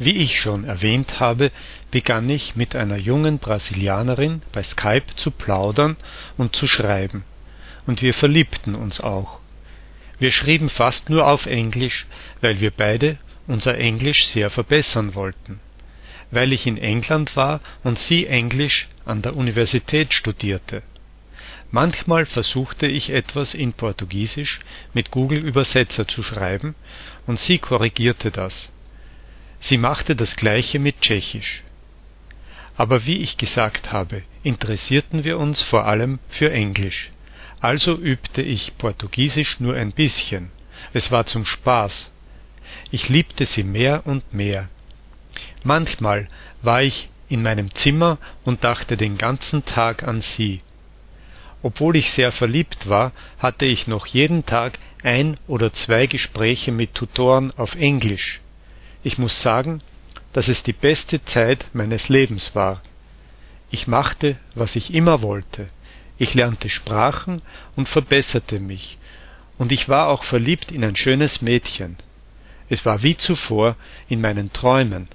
Wie ich schon erwähnt habe, begann ich mit einer jungen Brasilianerin bei Skype zu plaudern und zu schreiben, und wir verliebten uns auch. Wir schrieben fast nur auf Englisch, weil wir beide unser Englisch sehr verbessern wollten. Weil ich in England war und sie Englisch an der Universität studierte. Manchmal versuchte ich etwas in Portugiesisch mit Google-Übersetzer zu schreiben, und sie korrigierte das. Sie machte das gleiche mit Tschechisch. Aber wie ich gesagt habe, interessierten wir uns vor allem für Englisch. Also übte ich Portugiesisch nur ein bisschen. Es war zum Spaß. Ich liebte sie mehr und mehr. Manchmal war ich in meinem Zimmer und dachte den ganzen Tag an sie. Obwohl ich sehr verliebt war, hatte ich noch jeden Tag ein oder zwei Gespräche mit Tutoren auf Englisch. Ich muss sagen, dass es die beste Zeit meines Lebens war. Ich machte, was ich immer wollte. Ich lernte Sprachen und verbesserte mich, und ich war auch verliebt in ein schönes Mädchen. Es war wie zuvor in meinen Träumen.